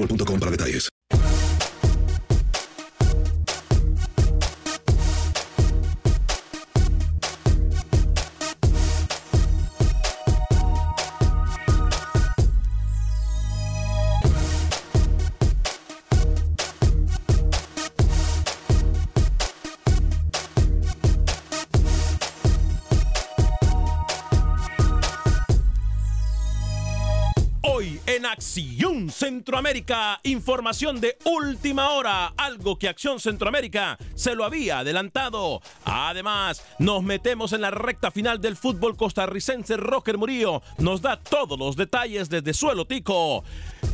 boostmobile.com para detalles. Centroamérica, información de última hora, algo que Acción Centroamérica se lo había adelantado. Además, nos metemos en la recta final del fútbol costarricense. Roger Murillo nos da todos los detalles desde Suelo Tico.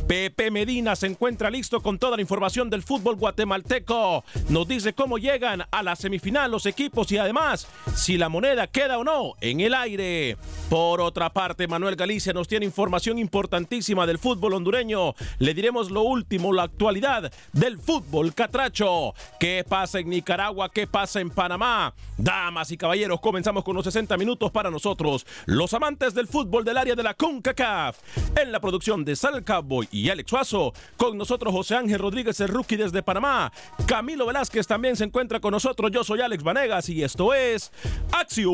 Pepe Medina se encuentra listo con toda la información del fútbol guatemalteco. Nos dice cómo llegan a la semifinal los equipos y además si la moneda queda o no en el aire. Por otra parte, Manuel Galicia nos tiene información importantísima del fútbol hondureño. Le diremos lo último, la actualidad del fútbol catracho. ¿Qué pasa en Nicaragua? ¿Qué pasa en Panamá? Damas y caballeros, comenzamos con los 60 minutos para nosotros, los amantes del fútbol del área de la CONCACAF. En la producción de Sal Cowboy y Alex Suazo, con nosotros José Ángel Rodríguez, el rookie desde Panamá. Camilo Velázquez también se encuentra con nosotros. Yo soy Alex Vanegas y esto es Acción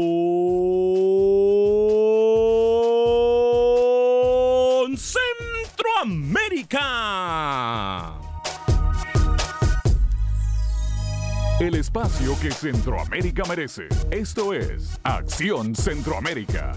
Centroamérica. El espacio que Centroamérica merece. Esto es Acción Centroamérica.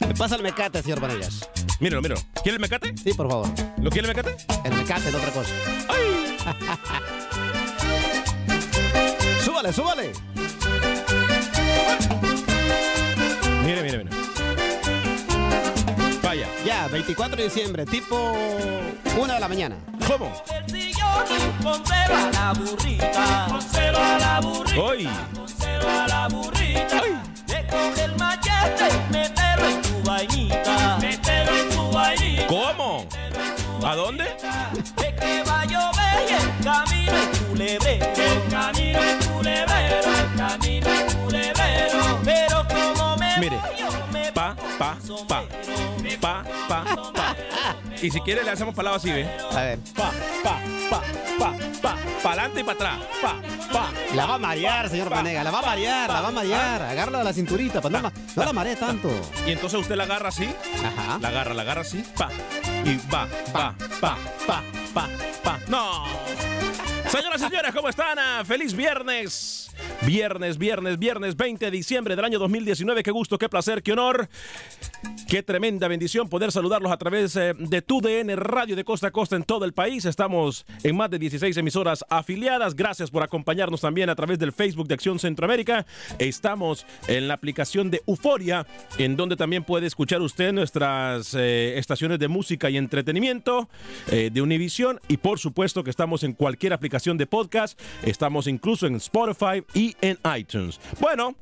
Me pasa el mecate, señor Vanegas. Míralo, míralo. ¿Quiere el mecate? Sí, por favor. ¿Lo quiere el mecate? El mecate, no otra cosa. súbale, súbale. Mire, mire, mire. Vaya. Ya, 24 de diciembre, tipo 1 de la mañana. ¿Cómo? La burrita, la burrita, Hoy. la burrita. Le coge el machete, mételo en tu vainita, mételo en tu vainita. ¿Cómo? ¿A dónde? De que va a llover y el camino es culebrero, el camino es culebrero, Pa, pa, pa. Pa, pa, pa. Y si quiere le hacemos palabras así, ¿ve? A ver. Pa, pa, pa, pa, pa. Pa adelante y para atrás. Pa, pa. La va a marear, señor Pa, Vanegas. La va a marear, la va a marear. Agárrala de la cinturita, pues no, la- no la maree tanto. Y entonces usted la agarra así. Ajá. La agarra, la agarra así. Pa. Y va, pa, pa, pa, pa, pa. No. Señoras y señores, ¿cómo están? Ah, Feliz viernes. Viernes, viernes, viernes 20 de diciembre del año 2019. Qué gusto, qué placer, qué honor. Qué tremenda bendición poder saludarlos a través eh, de tu DN Radio de Costa a Costa en todo el país. Estamos en más de 16 emisoras afiliadas. Gracias por acompañarnos también a través del Facebook de Acción Centroamérica. Estamos en la aplicación de Euforia, en donde también puede escuchar usted nuestras eh, estaciones de música y entretenimiento eh, de Univision. Y por supuesto que estamos en cualquier aplicación de podcast. Estamos incluso en Spotify y en iTunes. Bueno,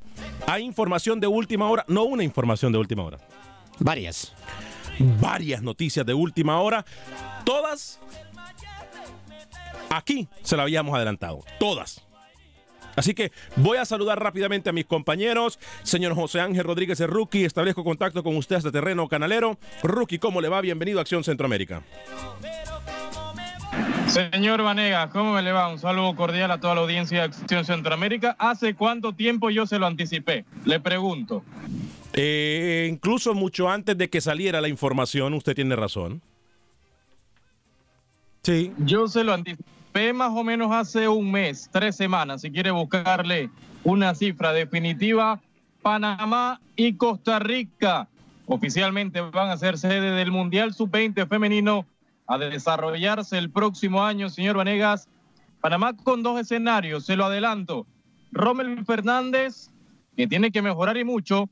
hay información de última hora, no una información de última hora. Varias. Varias noticias de última hora. Todas aquí se la habíamos adelantado. Todas. Así que voy a saludar rápidamente a mis compañeros. Señor José Ángel Rodríguez de Rookie, establezco contacto con usted hasta terreno canalero. Rookie, ¿cómo le va? Bienvenido a Acción Centroamérica. Señor Vanegas, ¿cómo me le va? Un saludo cordial a toda la audiencia de Acción Centroamérica. ¿Hace cuánto tiempo yo se lo anticipé? Le pregunto. Eh, incluso mucho antes de que saliera la información, usted tiene razón. Sí. Yo se lo anticipé más o menos hace un mes, tres semanas, si quiere buscarle una cifra definitiva. Panamá y Costa Rica oficialmente van a ser sede del Mundial Sub-20 femenino a desarrollarse el próximo año, señor Vanegas. Panamá con dos escenarios, se lo adelanto. Rommel Fernández, que tiene que mejorar y mucho,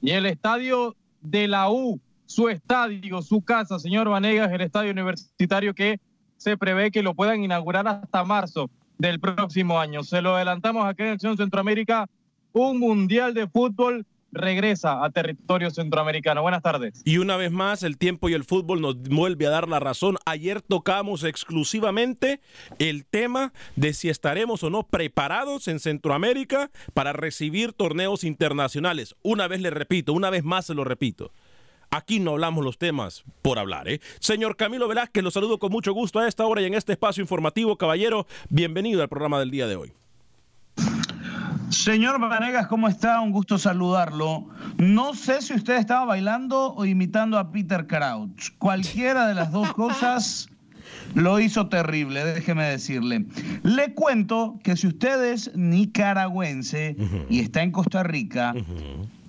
y el estadio de la U, su estadio, su casa, señor Vanegas, el estadio universitario que se prevé que lo puedan inaugurar hasta marzo del próximo año. Se lo adelantamos aquí en Acción Centroamérica, un mundial de fútbol regresa a territorio centroamericano. Buenas tardes. Y una vez más, el tiempo y el fútbol nos vuelve a dar la razón. Ayer tocamos exclusivamente el tema de si estaremos o no preparados en Centroamérica para recibir torneos internacionales. Una vez le repito, una vez más se lo repito. Aquí no hablamos los temas por hablar, ¿eh? Señor Camilo Velázquez, lo saludo con mucho gusto a esta hora y en este espacio informativo. Caballero, bienvenido al programa del día de hoy. Señor Vanegas, ¿cómo está? Un gusto saludarlo. No sé si usted estaba bailando o imitando a Peter Crouch. Cualquiera de las dos cosas lo hizo terrible, déjeme decirle. Le cuento que si usted es nicaragüense y está en Costa Rica,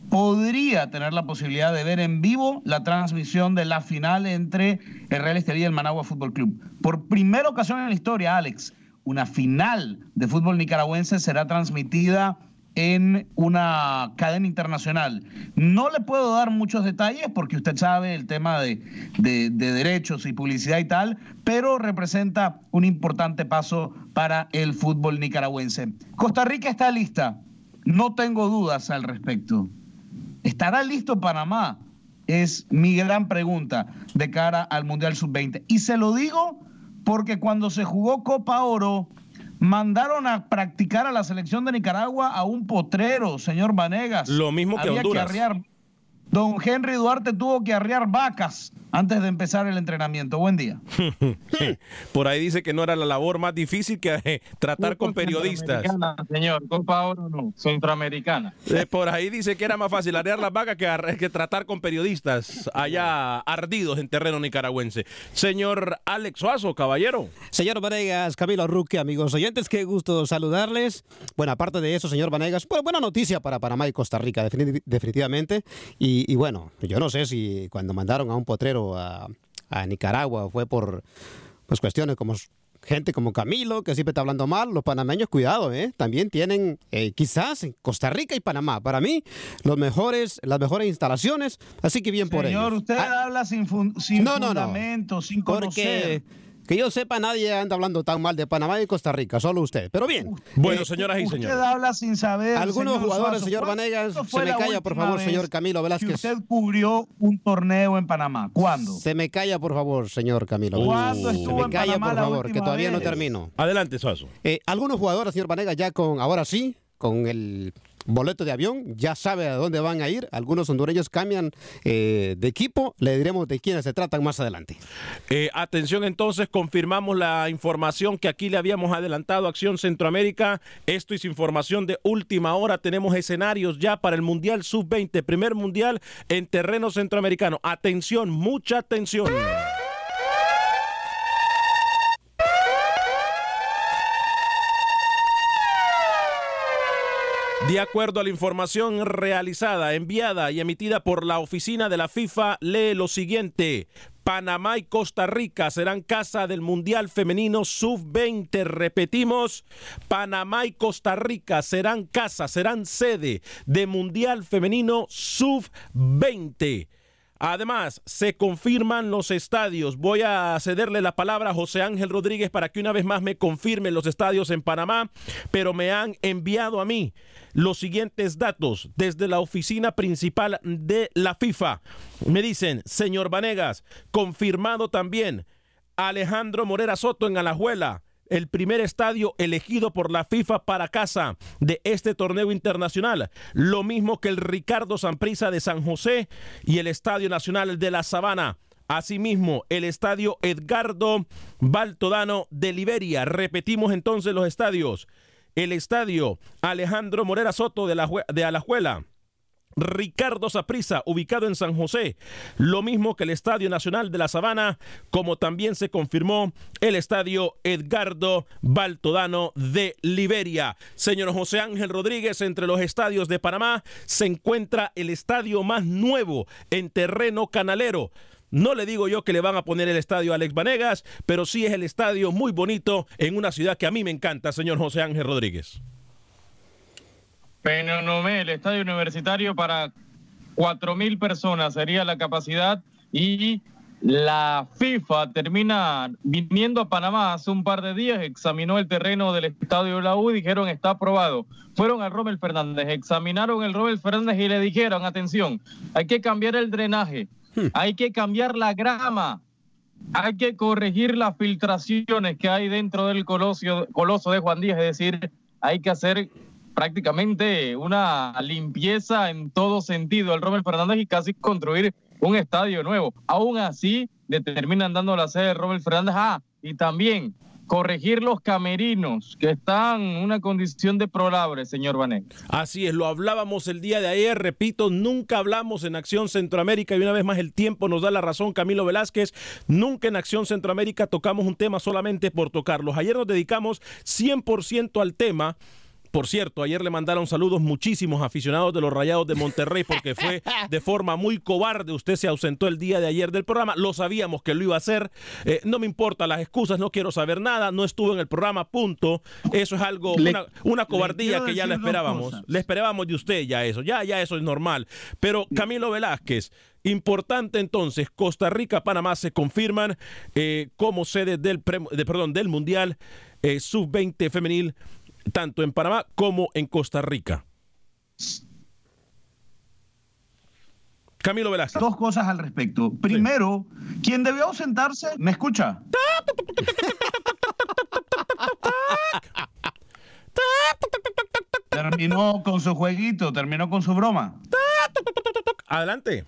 podría tener la posibilidad de ver en vivo la transmisión de la final entre el Real Estelí y el Managua Fútbol Club. Por primera ocasión en la historia, Alex, una final de fútbol nicaragüense será transmitida en una cadena internacional. No le puedo dar muchos detalles porque usted sabe el tema de, de, derechos y publicidad y tal, pero representa un importante paso para el fútbol nicaragüense. Costa Rica está lista, no tengo dudas al respecto. ¿Estará listo Panamá? Es mi gran pregunta de cara al Mundial Sub-20. Y se lo digo porque cuando se jugó Copa Oro, mandaron a practicar a la selección de Nicaragua a un potrero, señor Vanegas. Lo mismo que Honduras. Don Henry Duarte tuvo que arriar vacas antes de empezar el entrenamiento. Buen día. Por ahí dice que no era la labor más difícil que eh, tratar con periodistas. Señor, Copa Oro no, centroamericana. Eh, por ahí dice que era más fácil arriar las vacas que, que, tratar con periodistas allá ardidos en terreno nicaragüense. Señor Alex Suazo, caballero. Señor Vanegas, Camilo Ruque, amigos oyentes, qué gusto saludarles. Bueno, aparte de eso, señor Vanegas, pues buena noticia para Panamá y Costa Rica, definitivamente. Y, y bueno, yo no sé si cuando mandaron a un potrero a, Nicaragua fue por pues cuestiones como gente como Camilo, que siempre está hablando mal, los panameños, cuidado, ¿eh? también tienen eh, quizás en Costa Rica y Panamá, para mí, los mejores, las mejores instalaciones, así que bien por ellos. Señor, usted ah, habla sin, sin no, fundamento, sin conocer. Porque que yo sepa, nadie anda hablando tan mal de Panamá y Costa Rica, solo usted. Pero bien. Bueno, eh, señoras y señores. Usted habla sin saber. Algunos jugadores, señor Vanegas, se me calla, por favor, señor Camilo Velázquez. usted cubrió un torneo en Panamá. ¿Cuándo? Se me calla, por favor, señor Camilo. ¿Cuándo estuvo Se me calla, por favor, que todavía no termino. Adelante, Suazo. Eh, algunos jugadores, señor Vanegas, ya con, ahora sí, con el boleto de avión, ya sabe a dónde van a ir. Algunos hondureños cambian eh, de equipo. Le diremos de quiénes se tratan más adelante. Eh, atención entonces, confirmamos la información que aquí le habíamos adelantado Acción Centroamérica. Esto es información de última hora. Tenemos escenarios ya para el Mundial Sub-20, primer Mundial en terreno centroamericano. Atención, mucha atención. De acuerdo a la información realizada, enviada y emitida por la oficina de la FIFA, lee lo siguiente. Panamá y Costa Rica serán casa del Mundial Femenino Sub-20. Repetimos, Panamá y Costa Rica serán casa, serán sede de Mundial Femenino Sub-20. Además, se confirman los estadios. Voy a cederle la palabra a José Ángel Rodríguez para que una vez más me confirme los estadios en Panamá, pero me han enviado a mí los siguientes datos desde la oficina principal de la FIFA. Me dicen, señor Vanegas, confirmado también Alejandro Morera Soto en Alajuela, el primer estadio elegido por la FIFA para casa de este torneo internacional. Lo mismo que el Ricardo Samprisa de San José y el Estadio Nacional de la Sabana. Asimismo, el estadio Edgardo Baltodano de Liberia. Repetimos entonces los estadios el estadio Alejandro Morera Soto de, la, de Alajuela. Ricardo Saprisa, ubicado en San José, lo mismo que el Estadio Nacional de la Sabana, como también se confirmó el Estadio Edgardo Baltodano de Liberia. Señor José Ángel Rodríguez, entre los estadios de Panamá se encuentra el estadio más nuevo en terreno canalero. No le digo yo que le van a poner el estadio Alex Vanegas, pero sí es el estadio muy bonito en una ciudad que a mí me encanta, señor José Ángel Rodríguez. Penonomé, el estadio universitario para cuatro mil personas sería la capacidad y la FIFA termina viniendo a Panamá hace un par de días, examinó el terreno del estadio de la U y dijeron está aprobado. Fueron al Robert Fernández, examinaron el Robert Fernández y le dijeron, atención, hay que cambiar el drenaje, Hmm. Hay que cambiar la grama. Hay que corregir las filtraciones que hay dentro del coloso, coloso de Juan Díaz. Es decir, hay que hacer prácticamente una limpieza en todo sentido al Robert Fernández y casi construir un estadio nuevo. Aún así, determinan dando la sede de Robert Fernández. Ah, y también corregir los camerinos que están en una condición deplorable, señor Banet. Así es, lo hablábamos el día de ayer, repito, nunca hablamos en Acción Centroamérica y una vez más el tiempo nos da la razón, Camilo Velázquez, nunca en Acción Centroamérica tocamos un tema solamente por tocarlos. Ayer nos dedicamos 100% al tema por cierto, ayer le mandaron saludos muchísimos aficionados de los Rayados de Monterrey porque fue de forma muy cobarde. Usted se ausentó el día de ayer del programa. Lo sabíamos que lo iba a hacer. Eh, no me importa las excusas, no quiero saber nada. No estuvo en el programa, punto. Eso es algo, una, cobardía que ya le esperábamos. Le esperábamos de usted ya eso. Ya, ya eso es normal. Pero Camilo Velázquez. Importante entonces, Costa Rica, Panamá se confirman eh, como sede del, de, perdón, del Mundial eh, Sub-20 femenil tanto en Panamá como en Costa Rica. Camilo Velázquez. Dos cosas al respecto. Primero, quien debió ausentarse, ¿me escucha? terminó con su jueguito, terminó con su broma. Adelante.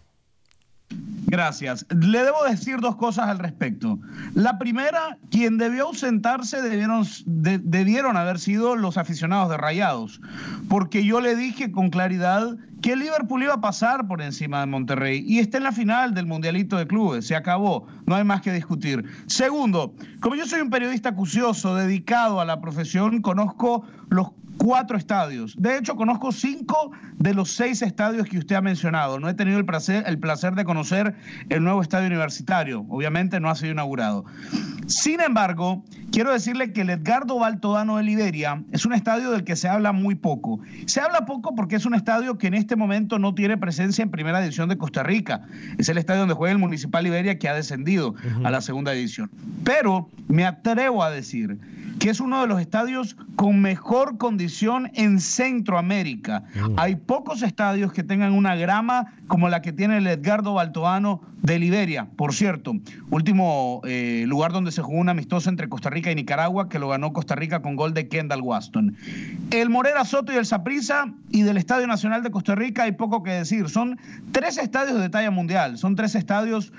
Gracias. Le debo decir dos cosas al respecto. La primera, quien debió ausentarse debieron, debieron haber sido los aficionados de Rayados, porque yo le dije con claridad que Liverpool iba a pasar por encima de Monterrey y está en la final del Mundialito de Clubes. Se acabó, no hay más que discutir. Segundo, como yo soy un periodista acucioso dedicado a la profesión, conozco los cuatro estadios. De hecho, conozco cinco de los seis estadios que usted ha mencionado. No he tenido el placer, el placer de conocer el nuevo estadio universitario. Obviamente no ha sido inaugurado. Sin embargo, quiero decirle que el Edgardo Baltodano de Liberia es un estadio del que se habla muy poco. Se habla poco porque es un estadio que en este momento no tiene presencia en primera división de Costa Rica. Es el estadio donde juega el Municipal Liberia que ha descendido a la segunda división. Pero me atrevo a decir que es uno de los estadios con mejor condición en Centroamérica. Mm. Hay pocos estadios que tengan una grama como la que tiene el Edgardo Baltoano de Liberia. Por cierto, último eh, lugar donde se jugó un amistoso entre Costa Rica y Nicaragua, que lo ganó Costa Rica con gol de Kendall Waston. El Morera Soto y el Saprissa y del Estadio Nacional de Costa Rica hay poco que decir. Son tres estadios de talla mundial, son tres estadios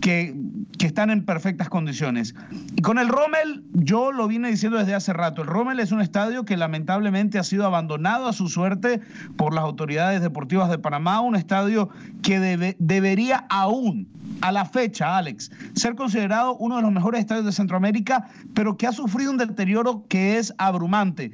que, que están en perfectas condiciones. Y con el Rommel, yo lo vine diciendo desde hace rato, el Rommel es un estadio que lamentablemente ha sido abandonado a su suerte por las autoridades deportivas de Panamá, un estadio que debe, debería aún a la fecha, Alex, ser considerado uno de los mejores estadios de Centroamérica, pero que ha sufrido un deterioro que es abrumante.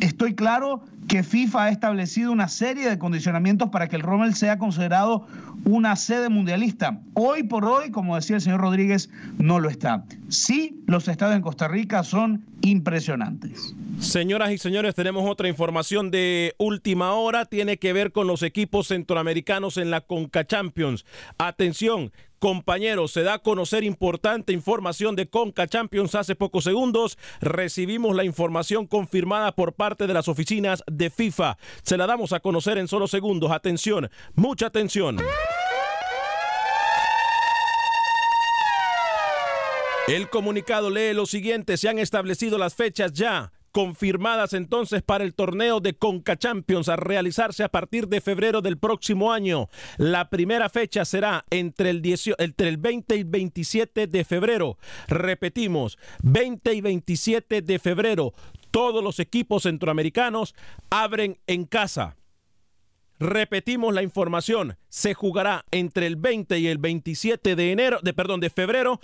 Estoy claro que FIFA ha establecido una serie de condicionamientos para que el Rommel sea considerado una sede mundialista. Hoy por hoy, como decía el señor Rodríguez, no lo está. Sí, los estados en Costa Rica son impresionantes. Señoras y señores, tenemos otra información de última hora. Tiene que ver con los equipos centroamericanos en la Conca Champions. Atención, compañeros, se da a conocer importante información de Conca Champions hace pocos segundos. Recibimos la información confirmada por parte de las oficinas de FIFA. Se la damos a conocer en solo segundos. Atención, mucha atención. El comunicado lee lo siguiente, se han establecido las fechas ya confirmadas entonces para el torneo de Conca Champions a realizarse a partir de febrero del próximo año. La primera fecha será entre el, 18, entre el 20 y 27 de febrero. Repetimos, 20 y 27 de febrero. Todos los equipos centroamericanos abren en casa. Repetimos la información, se jugará entre el 20 y el 27 de enero, de perdón, de febrero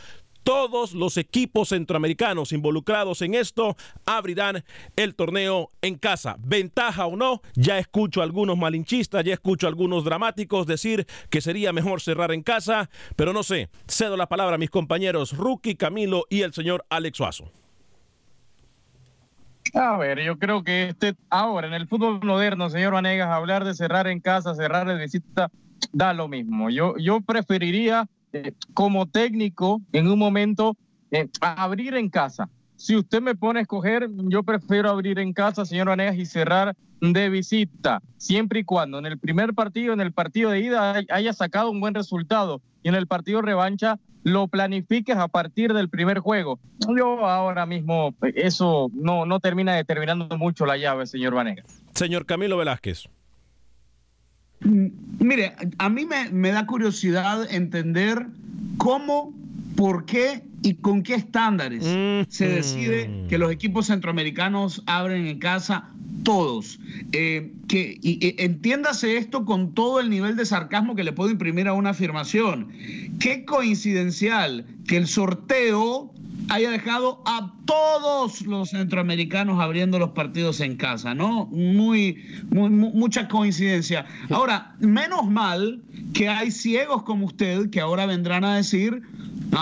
todos los equipos centroamericanos involucrados en esto abrirán el torneo en casa. Ventaja o no, ya escucho a algunos malinchistas, ya escucho a algunos dramáticos decir que sería mejor cerrar en casa, pero no sé. Cedo la palabra a mis compañeros Rookie, Camilo y el señor Alex Suazo. A ver, yo creo que este ahora en el fútbol moderno, señor Vanegas, hablar de cerrar en casa, cerrar de visita, da lo mismo. Yo, yo preferiría eh, como técnico en un momento eh, abrir en casa. Si usted me pone a escoger, yo prefiero abrir en casa, señor Vanegas, y cerrar de visita, siempre y cuando en el primer partido, en el partido de ida, haya sacado un buen resultado y en el partido revancha lo planifiques a partir del primer juego. Yo ahora mismo eso no, no termina determinando mucho la llave, señor Vanegas. Señor Camilo Velázquez. Mire, a mí me, me, da curiosidad entender cómo, por qué y con qué estándares se decide que los equipos centroamericanos abren en casa todos. Eh, que, y, y, entiéndase esto con todo el nivel de sarcasmo que le puedo imprimir a una afirmación. Qué coincidencial que el sorteo haya dejado a todos los centroamericanos abriendo los partidos en casa, ¿no? Muy, muy, mucha coincidencia. Ahora, menos mal que hay ciegos como usted que ahora vendrán a decir, no,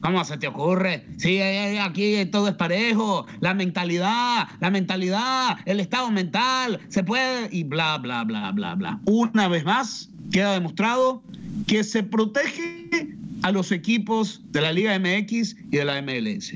¿cómo se te ocurre? Sí, aquí todo es parejo, la mentalidad, la mentalidad, el estado mental, se puede, y bla, bla, bla, bla, bla. Una vez más, queda demostrado que se protege a los equipos de la Liga MX y de la MLS.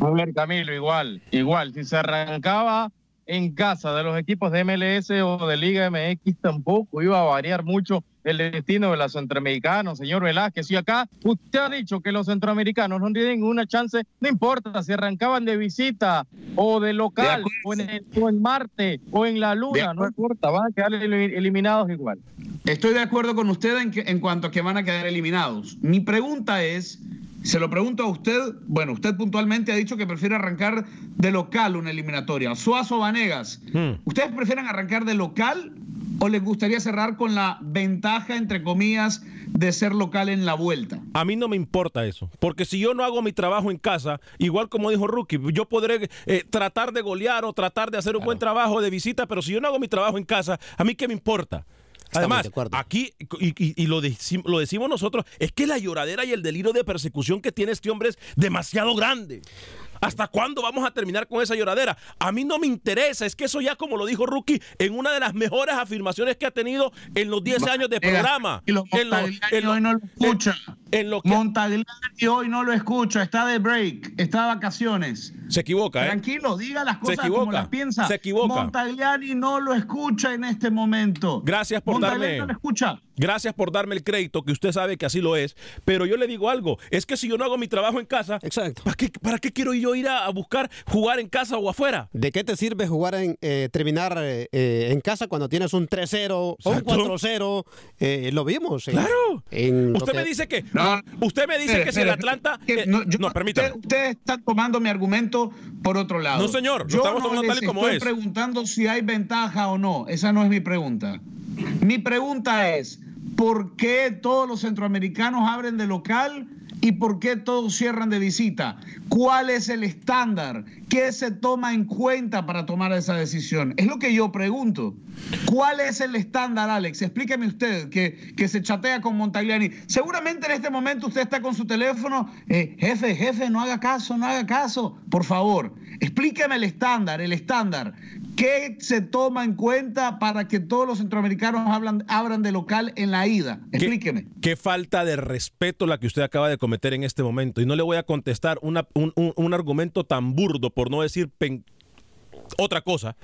A ver, Camilo, igual, igual, si se arrancaba en casa de los equipos de MLS o de Liga MX, tampoco iba a variar mucho el destino de los centroamericanos, señor Velázquez. Y acá usted ha dicho que los centroamericanos no tienen ninguna chance, no importa si arrancaban de visita o de local, de o, en el, o, en Marte, o en la Luna, no importa, van a quedar eliminados igual. Estoy de acuerdo con usted en, que, en cuanto a que van a quedar eliminados. Mi pregunta es, se lo pregunto a usted, bueno, usted puntualmente ha dicho que prefiere arrancar de local una eliminatoria. Suazo Vanegas, hmm. ¿ustedes prefieren arrancar de local o les gustaría cerrar con la ventaja, entre comillas, de ser local en la vuelta? A mí no me importa eso, porque si yo no hago mi trabajo en casa, igual como dijo Rookie, yo podré eh, tratar de golear o tratar de hacer un claro. buen trabajo de visita, pero si yo no hago mi trabajo en casa, ¿a mí qué me importa? Además, aquí, y, y, y lo, decimos, lo, decimos nosotros, es que la lloradera y el delirio de persecución que tiene este hombre es demasiado grande. ¿Hasta cuándo vamos a terminar con esa lloradera? A mí no me interesa, es que eso ya como lo dijo Rookie, en una de las mejores afirmaciones que ha tenido en los 10 años de programa. Y lo, en lo, en lo, hoy no lo escucha. En, en lo que... Montagliani hoy no lo escucha, está de break, está de vacaciones. Se equivoca, ¿eh? Tranquilo, diga las cosas Se equivoca, como las piensa. Se equivoca. Montagliani no lo escucha en este momento. Gracias por Montagliani darme... no lo escucha. Gracias por darme el crédito, que usted sabe que así lo es. Pero yo le digo algo, es que si yo no hago mi trabajo en casa, Exacto. ¿para qué, para qué quiero yo ir a, a, buscar jugar en casa o afuera? ¿De qué te sirve jugar en, eh, terminar eh, en casa cuando tienes un 3-0 o un 4-0? Eh, lo vimos. Claro. En usted que... me dice que, no, usted me dice que si el Atlanta... Que, no, yo, no permítame. Usted, usted, está tomando mi argumento por otro lado. No, señor, yo estamos no tomando tal y como estoy es. preguntando si hay ventaja o no. Esa no es mi pregunta. Mi pregunta es, ¿por qué todos los centroamericanos abren de local ¿Y por qué todos cierran de visita? ¿Cuál es el estándar? ¿Qué se toma en cuenta para tomar esa decisión? Es lo que yo pregunto. ¿Cuál es el estándar, Alex? Explíqueme usted, que, que se chatea con Montagliani. Seguramente en este momento usted está con su teléfono. eh, jefe, jefe, no haga caso, no haga caso. Por favor, explíqueme el estándar, el estándar. ¿Qué se toma en cuenta para que todos los centroamericanos hablan, abran de local en la ida? Explíqueme. Qué falta de respeto la que usted acaba de cometer en este momento. Y no le voy a contestar una- un, un- un argumento tan burdo, por no decir pen- otra cosa.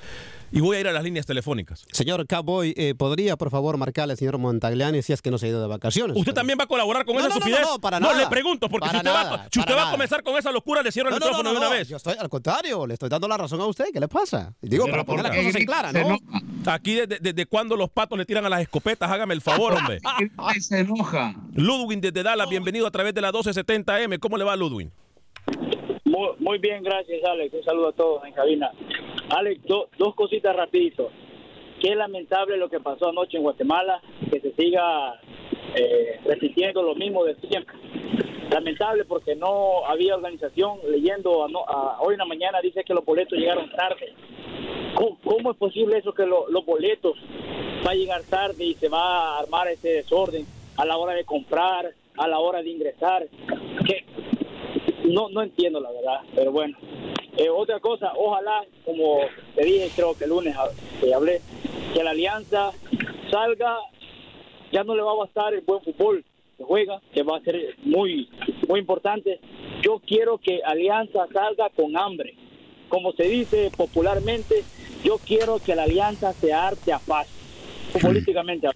Y voy a ir a las líneas telefónicas. Señor Cowboy, eh, ¿podría por favor marcarle al señor Montagliani si es que no se ha ido de vacaciones? ¿Usted también va a colaborar con No, esa no, no, estupidez? no, para nada. le pregunto, porque Para si usted, va, si usted va a comenzar con esa locura, le cierro el No, no, no, micrófono no, de una no, vez. Yo estoy, al contrario, le estoy dando la razón a usted. ¿Qué le pasa? Digo, Pero para poner las ¿por qué cosas en clara, se ¿no? Aquí, desde, desde cuándo los patos le tiran a las escopetas? Hágame el favor, hombre. se enoja. Ludwin desde Dallas, bienvenido a través de la 1270M. ¿Cómo le va, Ludwin? Muy, bien, gracias Alex. Un saludo a todos en cabina. Alex, do- dos cositas rapidito. Qué lamentable lo que pasó anoche en Guatemala, que se siga eh, repitiendo lo mismo de siempre. Lamentable porque no había organización. Leyendo ano- a- hoy en la mañana dice que los boletos llegaron tarde. ¿Cómo, cómo es posible eso que lo- los boletos va a llegar tarde y se va a armar ese desorden a la hora de comprar, a la hora de ingresar? ¿Qué, no no entiendo la verdad pero bueno. Eh, otra cosa ojalá como te dije creo que el lunes que hablé que la alianza salga ya no le va a bastar el buen fútbol que juega que va a ser muy muy importante. Yo quiero que alianza salga con hambre. Como se dice popularmente yo quiero que la alianza se arte a paz futbolísticamente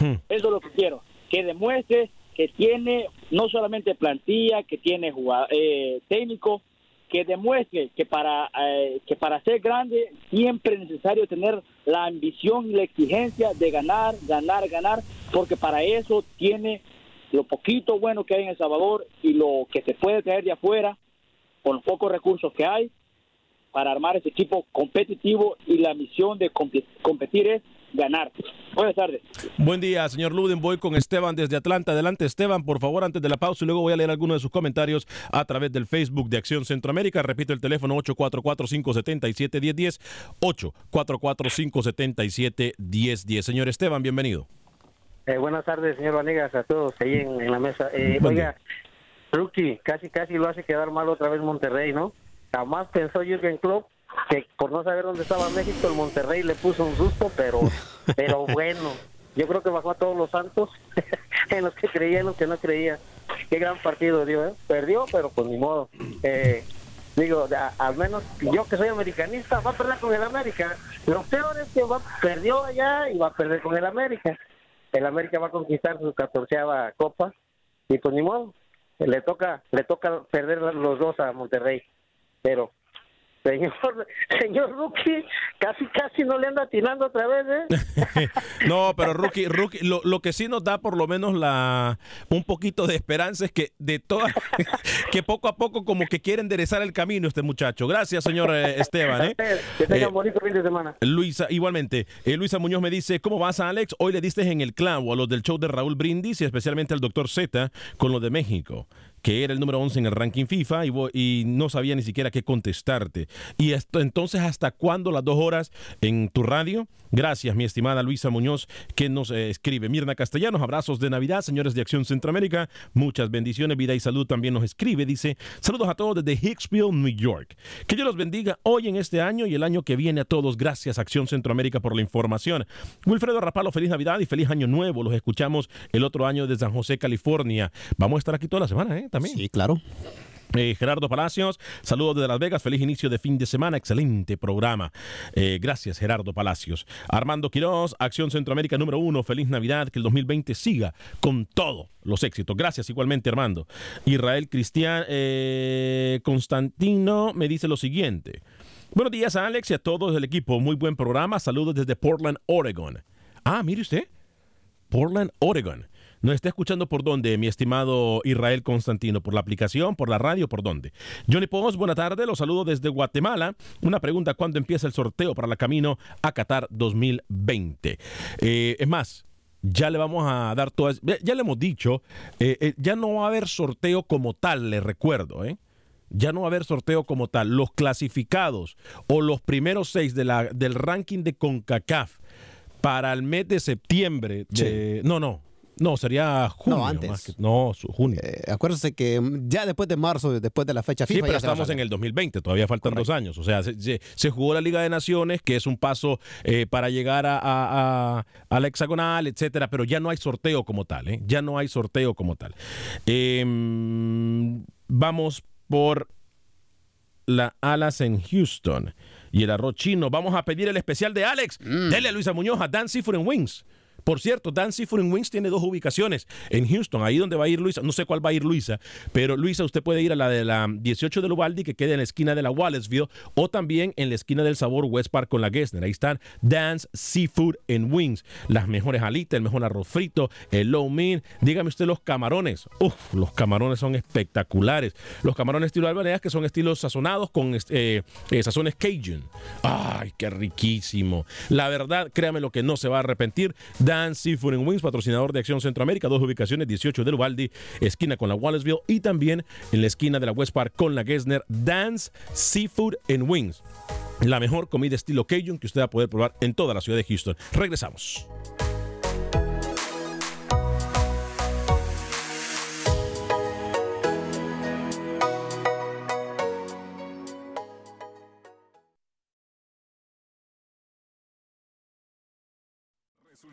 eso es lo que quiero que demuestre que tiene no solamente plantilla, que tiene jugada- eh, técnico, que demuestre que para eh, que para ser grande siempre es necesario tener la ambición y la exigencia de ganar, ganar, ganar, porque para eso tiene lo poquito bueno que hay en El Salvador y lo que se puede traer de afuera con los pocos recursos que hay para armar ese equipo competitivo y la misión de compe- competir es ganar. Buenas tardes. Buen día, señor Luden. Voy con Esteban desde Atlanta. Adelante, Esteban, por favor, antes de la pausa y luego voy a leer algunos de sus comentarios a través del Facebook de Acción Centroamérica. Repito el teléfono 844-577-1010. 844-577-1010. Señor Esteban, bienvenido. Eh, buenas tardes, señor Vanegas, a todos ahí en, en la mesa. Eh, oiga, Rookie, casi casi lo hace quedar mal otra vez Monterrey, ¿no? Jamás pensó Jürgen Klopp que por no saber dónde estaba México, el Monterrey le puso un susto, pero pero bueno, yo creo que bajó a todos los santos, en los que creía y en los que no creía. Qué gran partido dio, ¿eh? Perdió, pero pues ni modo. Eh, digo, a- al menos yo que soy americanista, va a perder con el América. Lo peor es que va, perdió allá y va a perder con el América. El América va a conquistar su catorceava copa y pues ni modo. Le toca, le toca perder los dos a Monterrey. Pero Señor, señor Rookie, casi casi no le anda atinando otra vez, ¿eh? No, pero Rookie, Rookie lo, lo que sí nos da por lo menos la un poquito de esperanza es que de todas que poco a poco como que quiere enderezar el camino este muchacho. Gracias, señor eh, Esteban. ¿eh? Que tengan Eh, bonito fin de semana. Luisa, igualmente. Eh, Luisa Muñoz me dice, ¿cómo vas, Alex? Hoy le diste en el clavo a los del show de Raúl Brindis y especialmente al doctor Z con lo de México, que era el número 11 en el ranking FIFA y, no sabía ni siquiera qué contestarte. Y entonces, ¿hasta cuándo las dos horas en tu radio? Gracias, mi estimada Luisa Muñoz, que nos eh, escribe. Mirna Castellanos, abrazos de Navidad, señores de Acción Centroamérica. Muchas bendiciones, vida y salud también nos escribe. Dice, saludos a todos desde Hicksville, New York. Que Dios los bendiga hoy en este año y el año que viene a todos. Gracias, Acción Centroamérica, por la información. Wilfredo Rapalo, feliz Navidad y feliz Año Nuevo. Los escuchamos el otro año desde San José, California. Vamos a estar aquí toda la semana, ¿eh? También. Sí, claro. Eh, Gerardo Palacios, saludos desde Las Vegas, feliz inicio de fin de semana, excelente programa. Eh, gracias, Gerardo Palacios. Armando Quiroz, Acción Centroamérica número uno, feliz Navidad, que el 2020 siga con todos los éxitos. Gracias igualmente, Armando. Israel Cristian eh, Constantino me dice lo siguiente. Buenos días a Alex y a todos del equipo, muy buen programa, saludos desde Portland, Oregon. Ah, mire usted, Portland, Oregon. ¿Nos está escuchando por dónde, mi estimado Israel Constantino? ¿Por la aplicación, por la radio, por dónde? Johnny Pons, buena tarde, los saludo desde Guatemala. Una pregunta, ¿cuándo empieza el sorteo para la Camino a Qatar 2020? Eh, es más, ya le vamos a dar todas, ya, le hemos dicho, eh, eh, ya no va a haber sorteo como tal, le recuerdo, ¿eh? Ya no va a haber sorteo como tal. Los clasificados o los primeros seis de la, del ranking de CONCACAF para el mes de septiembre. De, No, no. No, sería junio. No, antes. más que- no, su- junio. Eh, acuérdense que mm, ya después de marzo, después de la fecha Sí, FIFA. pero va a estamos en el 2020, todavía faltan dos años. O sea, se, jugó la Liga de Naciones, que es un paso eh, para llegar a, a- a- a la hexagonal, etcétera, pero ya no hay sorteo como tal, ¿eh? Ya no hay sorteo como tal. Em, vamos por la Alas en Houston y el arroz chino. Vamos a pedir el especial de Alex. Dele a Luisa Muñoz a Dan Seafood Wings. Por cierto, Dan Seafood Wings tiene dos ubicaciones en Houston, ahí donde va a ir Luisa. No sé cuál va a ir Luisa, pero Luisa, usted puede ir a la de la 18 de Uvalde, que queda en la esquina de la Wallaceville, o también en la esquina del Sabor West Park con la Gessner. Ahí están Dan's Seafood and Wings. Las mejores alitas, el mejor arroz frito, el low mean. Dígame usted los camarones. Uf, los camarones son espectaculares. Los camarones estilo albaneas, que son estilos sazonados con eh, eh, sazones Cajun. Ay, qué riquísimo. La verdad, créame lo que no se va a arrepentir. Seafood and Wings, patrocinador de Acción Centroamérica, dos ubicaciones, 18 de Uvalde, esquina con la Wallaceville y también en la esquina de la West Park con la Gessner. Dan's Seafood and Wings. La mejor comida estilo Cajun que usted va a poder probar en toda la ciudad de Houston. Regresamos.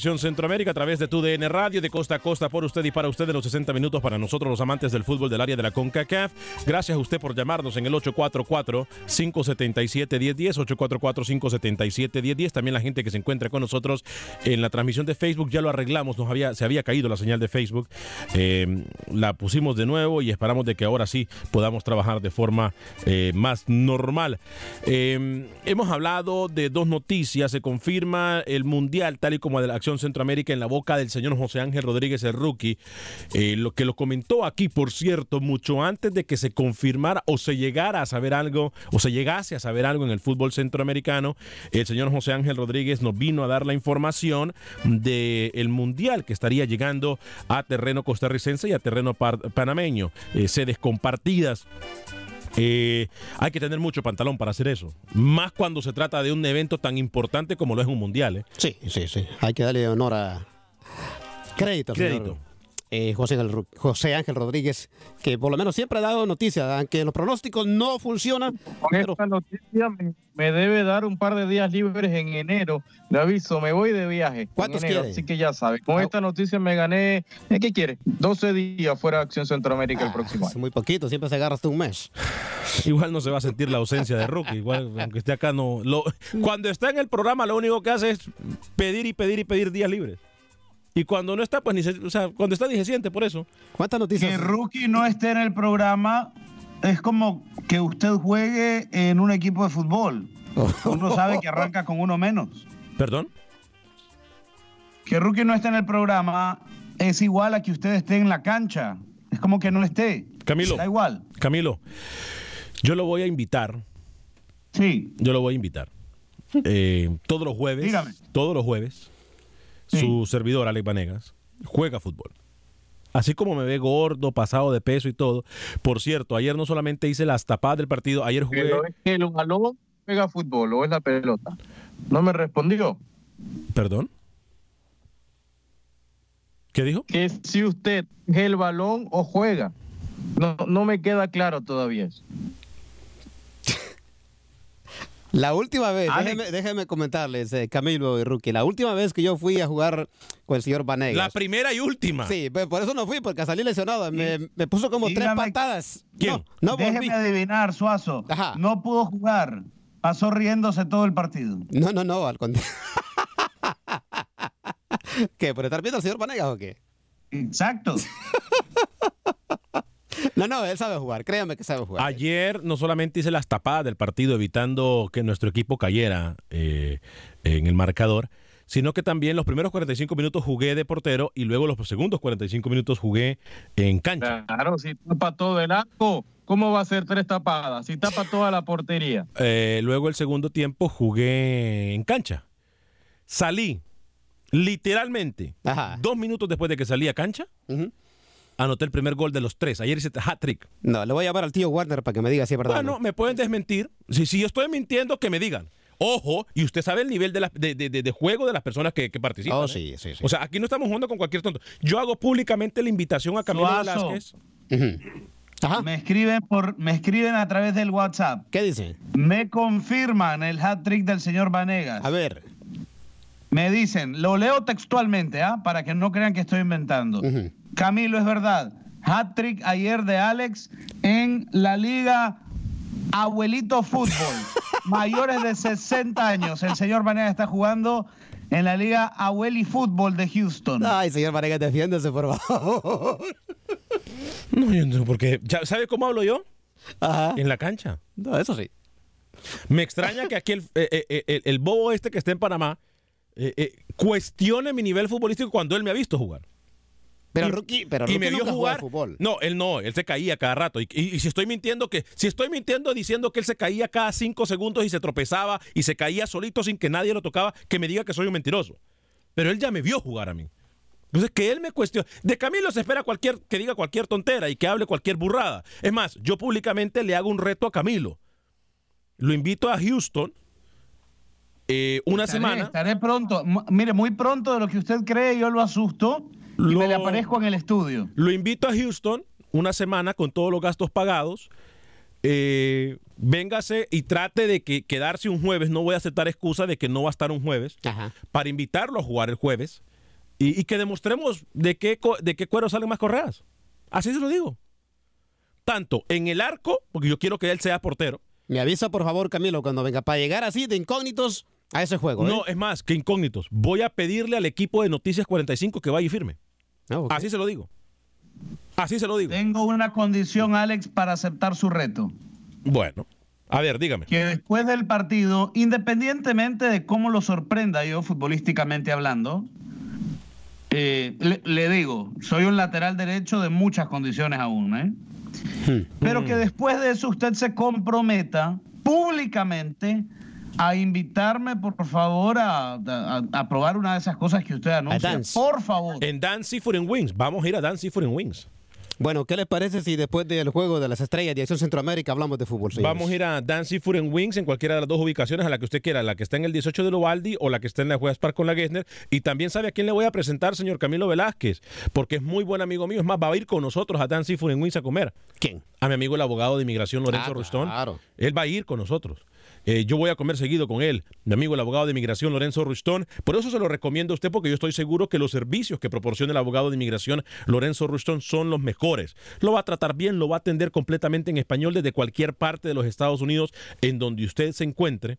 Acción Centroamérica a través de tu DN Radio, de costa a costa por usted y para usted en los 60 minutos para nosotros los amantes del fútbol del área de la CONCACAF. Gracias a usted por llamarnos en el 844-577-1010, 844-577-1010. También la gente que se encuentra con nosotros en la transmisión de Facebook, ya lo arreglamos, nos había, se había caído la señal de Facebook. Eh, la pusimos de nuevo y esperamos de que ahora sí podamos trabajar de forma eh, más normal. Eh, hemos hablado de dos noticias, se confirma el Mundial, tal y como de la Acción Centroamérica, en la boca del señor José Ángel Rodríguez, el rookie, eh, lo que lo comentó aquí, por cierto, mucho antes de que se confirmara o se llegara a saber algo, o se llegase a saber algo en el fútbol centroamericano, el señor José Ángel Rodríguez nos vino a dar la información del Mundial que estaría llegando a terreno costarricense y a terreno panameño, eh, sedes compartidas. Eh, hay que tener mucho pantalón para hacer eso. Más cuando se trata de un evento tan importante como lo es un mundial. ¿eh? Sí, sí, sí. Hay que darle honor a. Crédito, Crédito. señor, eh, José, Ángel, José Ángel Rodríguez, que por lo menos siempre ha dado noticias, aunque los pronósticos no funcionan. Con esta noticia me, me debe dar un par de días libres en enero. Le aviso, me voy de viaje. ¿Cuántos enero, quiere? Así que ya sabe. Con esta noticia me gané, ¿eh, ¿qué quiere? 12 días fuera de Acción Centroamérica el próximo año. Es muy poquito, siempre se agarra hasta un mes. Igual no se va a sentir la ausencia de Rookie. Igual, aunque esté acá, no. Lo, cuando está en el programa, lo único que hace es pedir y pedir y pedir días libres. Y cuando no está, pues ni se, o sea, cuando está, ni se siente por eso. ¿Cuántas noticias? Que Rookie no esté en el programa es como que usted juegue en un equipo de fútbol. Uno sabe que arranca con uno menos. ¿Perdón? Que Rookie no esté en el programa es igual a que usted esté en la cancha. Es como que no esté. Camilo. Da igual. Camilo, yo lo voy a invitar. Sí. Yo lo voy a invitar. Eh, todos los jueves. Dígame. Todos los jueves. Su servidor, Alex Vanegas, juega fútbol. Así como me ve gordo, pasado de peso y todo. Por cierto, ayer no solamente hice las tapadas del partido, ayer jugué. Pero es que el balón juega fútbol o es la pelota. No me respondió. ¿Perdón? ¿Qué dijo? Que si usted coge el balón o juega. No, no me queda claro todavía eso. La última vez, déjeme, déjeme comentarles, eh, Camilo y Rookie, la última vez que yo fui a jugar con el señor Vanegas. La primera y última. Sí, pues, por eso no fui, porque salí lesionado. Me, me puso como tres patadas. ¿Quién? No, no volví. Déjeme adivinar, Suazo. No pudo jugar. Pasó riéndose todo el partido. No, no, no, al contrario. ¿Qué? ¿Por estar viendo al señor Vanegas o qué? Exacto. No, no, él sabe jugar, créame que sabe jugar. Ayer no solamente hice las tapadas del partido evitando que nuestro equipo cayera eh, en el marcador, sino que también los primeros 45 minutos jugué de portero y luego los segundos 45 minutos jugué en cancha. Claro, si tapa todo el arco, ¿cómo va a ser tres tapadas? Si tapa toda la portería. Eh, luego el segundo tiempo jugué en cancha. Salí literalmente dos minutos después de que salí a cancha. Anoté el primer gol de los tres. Ayer hice hat trick. No, le voy a llamar al tío Warner para que me diga si es verdad. Bueno, no. me pueden desmentir. Si, si yo estoy mintiendo, que me digan. Ojo, y usted sabe el nivel de, la- de, de- de- de juego de las personas que, que participan. Oh, ¿eh? sí, sí, sí. O sea, aquí no estamos jugando con cualquier tonto. Yo hago públicamente la invitación a Camilo Suazo. Velázquez. Me escriben por, me escriben a través del WhatsApp. ¿Qué dicen? Me confirman el hat trick del señor Vanegas. A ver. Me dicen, lo leo textualmente, ¿ah? Para que no crean que estoy inventando. Camilo, es verdad. Hat trick ayer de Alex en la liga Abuelito Fútbol. Mayores de 60 años. El señor Vanegas está jugando en la liga Abueli Fútbol de Houston. Ay, señor Vanegas, defiéndese, por favor. No, yo no, porque ya- ¿sabe cómo hablo yo? En la cancha. No, eso sí. Me extraña que aquí el, eh, eh, eh, el- el bobo este que está en Panamá eh, eh, cuestione mi nivel futbolístico cuando él me ha visto jugar. Pero Y- Rookie, pero y Rookie me vio nunca jugar. fútbol. No, él no, él se caía cada rato. Y, y- y si estoy mintiendo que, si estoy mintiendo diciendo que él se caía cada cinco segundos y se tropezaba y se caía solito sin que nadie lo tocaba, que me diga que soy un mentiroso. Pero él ya me vio jugar a mí. Entonces, que él me cuestione. De Camilo se espera cualquier, que diga cualquier tontera y que hable cualquier burrada. Es más, yo públicamente le hago un reto a Camilo. Lo invito a Houston eh, una Estaré- semana. Estaré pronto. M- Mire, muy pronto de lo que usted cree, yo lo asusto y me le aparezco en el estudio. Lo invito a Houston una semana con todos los gastos pagados. Eh, véngase y trate de que quedarse un jueves. No voy a aceptar excusa de que no va a estar un jueves. Para invitarlo a jugar el jueves. Y, y que demostremos de qué, de qué cuero salen más correas. Así se lo digo. Tanto en el arco, porque yo quiero que él sea portero. Me avisa, por favor, Camilo, cuando venga, para llegar así de incógnitos a ese juego. ¿eh? No, es más, que incógnitos. Voy a pedirle al equipo de Noticias 45 que vaya y firme. Ah, Así se lo digo. Así se lo digo. Tengo una condición, Alex, para aceptar su reto. Bueno, a ver, dígame. Que después del partido, independientemente de cómo lo sorprenda yo futbolísticamente hablando, eh, le, le digo, soy un lateral derecho de muchas condiciones aún, ¿eh? Pero que después de eso usted se comprometa públicamente a invitarme, por favor, a, a- a probar una de esas cosas que usted anuncia. dance. Por favor. En Dan Seafood and Wings. Vamos a ir a Dan Seafood and Wings. Bueno, ¿qué les parece si después del juego de las estrellas de Acción Centroamérica hablamos de fútbol, señores? Vamos a ir a Dan Seafood and Wings en cualquiera de las dos ubicaciones, a la que usted quiera, la que está en el 18 de Lovaldi o la que está en la Juegas Park con la Gessner. Y también sabe a quién le voy a presentar, señor Camilo Velázquez, porque es muy buen amigo mío. Es más, va a ir con nosotros a Dan Seafood and Wings a comer. ¿Quién? A mi amigo el abogado de inmigración Lorenzo Ah, Rustón. claro. Él va a ir con nosotros. Eh, yo voy a comer seguido con él, mi amigo el abogado de inmigración Lorenzo Rustón. Por eso se lo recomiendo a usted, porque yo estoy seguro que los servicios que proporciona el abogado de inmigración Lorenzo Rustón son los mejores. Lo va a tratar bien, lo va a atender completamente en español desde cualquier parte de los Estados Unidos en donde usted se encuentre.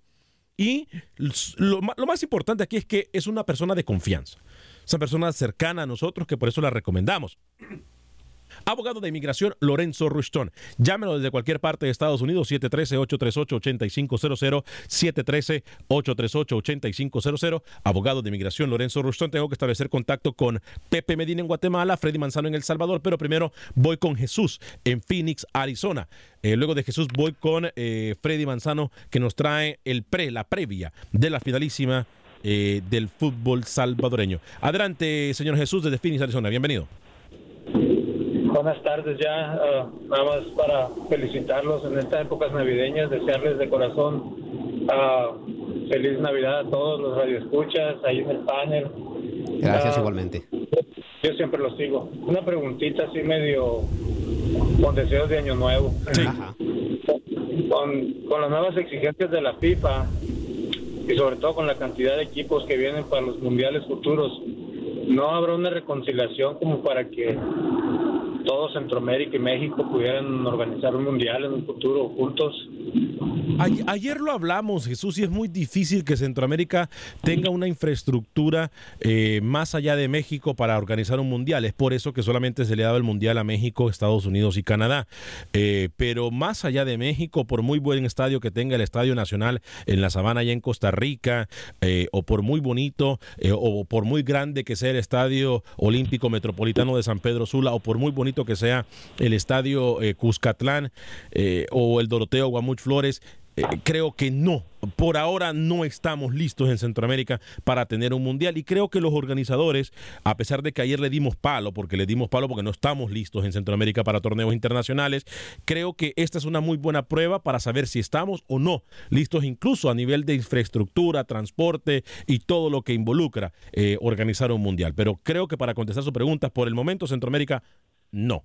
Y lo, más importante aquí es que es una persona de confianza. Esa persona cercana a nosotros que por eso la recomendamos. Abogado de inmigración Lorenzo Ruston. Llámelo desde cualquier parte de Estados Unidos, 713-838-8500, 713-838-8500. Abogado de inmigración Lorenzo Ruston. Tengo que establecer contacto con Pepe Medina en Guatemala, Freddy Manzano en El Salvador, pero primero voy con Jesús en Phoenix, Arizona. Eh, luego de Jesús voy con eh, Freddy Manzano que nos trae el pre, la previa de la finalísima eh, del fútbol salvadoreño. Adelante, señor Jesús, desde Phoenix, Arizona. Bienvenido. Buenas tardes ya, ah, nada más para felicitarlos en estas épocas navideñas, desearles de corazón ah, feliz Navidad a todos los radioescuchas ahí en el panel. Gracias Ah, igualmente. Yo siempre los sigo. Una preguntita así medio con deseos de año nuevo. Con, con las nuevas exigencias de la FIFA y sobre todo con la cantidad de equipos que vienen para los mundiales futuros, ¿no habrá una reconciliación como para que todo Centroamérica y México pudieran organizar un mundial en un futuro juntos? Ay- ayer lo hablamos, Jesús, y es muy difícil que Centroamérica tenga una infraestructura eh, más allá de México para organizar un mundial. Es por eso que solamente se le ha dado el mundial a México, Estados Unidos y Canadá. Eh, pero más allá de México, por muy buen estadio que tenga el Estadio Nacional en la Sabana, allá en Costa Rica, eh, o por muy bonito, o por muy grande que sea el Estadio Olímpico Metropolitano de San Pedro Sula, o por muy bonito que sea el Estadio eh, Cuscatlán, eh, o el Doroteo Guamuch Flores, eh, creo que no. Por ahora no estamos listos en Centroamérica para tener un mundial y creo que los organizadores, a pesar de que ayer le dimos palo, porque le dimos palo porque no estamos listos en Centroamérica para torneos internacionales, creo que esta es una muy buena prueba para saber si estamos o no listos incluso a nivel de infraestructura, transporte y todo lo que involucra eh, organizar un mundial. Pero creo que para contestar sus preguntas, por el momento Centroamérica no.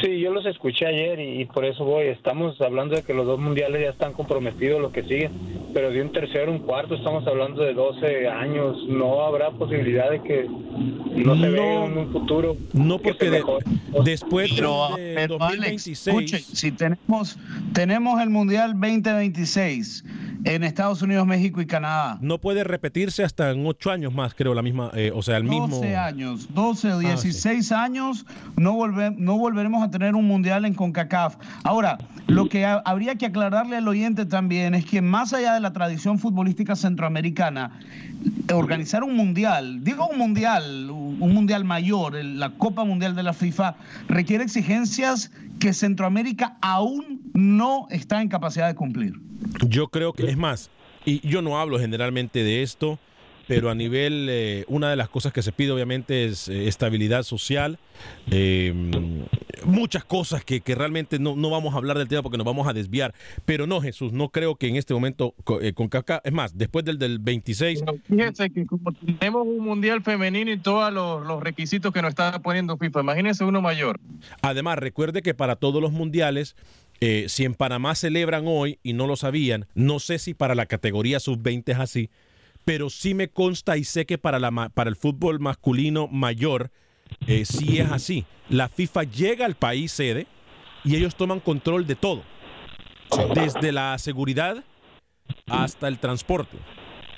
Sí, yo los escuché ayer y, y por eso voy. Estamos hablando de que los dos mundiales ya están comprometidos, lo que sigue, pero de un tercero, un cuarto, estamos hablando de 12 años. No habrá posibilidad de que no se vea en un futuro. No que porque de- después Pero, de pero, Alex, 2026 escuche, si tenemos, tenemos el Mundial 2026 en Estados Unidos, México y Canadá. no puede repetirse hasta en ocho años más, creo, la misma, eh, o sea, el 12 mismo. años, 12 o Ah, 16 años, no, volve- no volveremos a tener un mundial en CONCACAF. Ahora, lo que ha- habría que aclararle al oyente también es que más allá de la tradición futbolística centroamericana, organizar un mundial, digo un mundial, un un mundial mayor, la Copa Mundial de la FIFA, requiere exigencias que Centroamérica aún no está en capacidad de cumplir. Yo creo que, es más, y yo no hablo generalmente de esto, pero a nivel, eh, una de las cosas que se pide obviamente es eh, estabilidad social, eh, muchas cosas que, que realmente no, no vamos a hablar del tema porque nos vamos a desviar, pero no Jesús, no creo que en este momento eh, con Caca, es más, después del, del 26, Fíjense que como tenemos un mundial femenino y todos los, los requisitos que nos está poniendo FIFA, imagínense uno mayor. Además, recuerde que para todos los mundiales, eh, si en Panamá celebran hoy y no lo sabían, no sé si para la categoría sub-20 es así, pero sí me consta y sé que para, la, para el fútbol masculino mayor eh, sí es así. La FIFA llega al país sede y ellos toman control de todo, desde la seguridad hasta el transporte.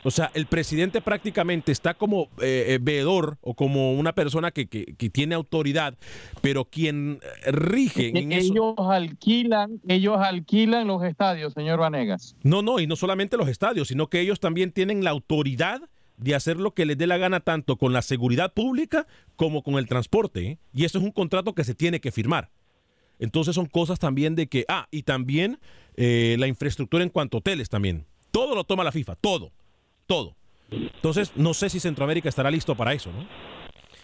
O sea, el presidente prácticamente está como eh, eh, veedor o como una persona que, que- que tiene autoridad, pero quien eh, rige en eso. ellos alquilan, ellos alquilan los estadios, señor Vanegas. No, no, y no solamente los estadios, sino que ellos también tienen la autoridad de hacer lo que les dé la gana tanto con la seguridad pública como con el transporte. ¿eh? Y eso es un contrato que se tiene que firmar. Entonces son cosas también de que, ah, y también eh, la infraestructura en cuanto a hoteles también. Todo lo toma la FIFA, todo, todo. Entonces no sé si Centroamérica estará listo para eso, ¿no?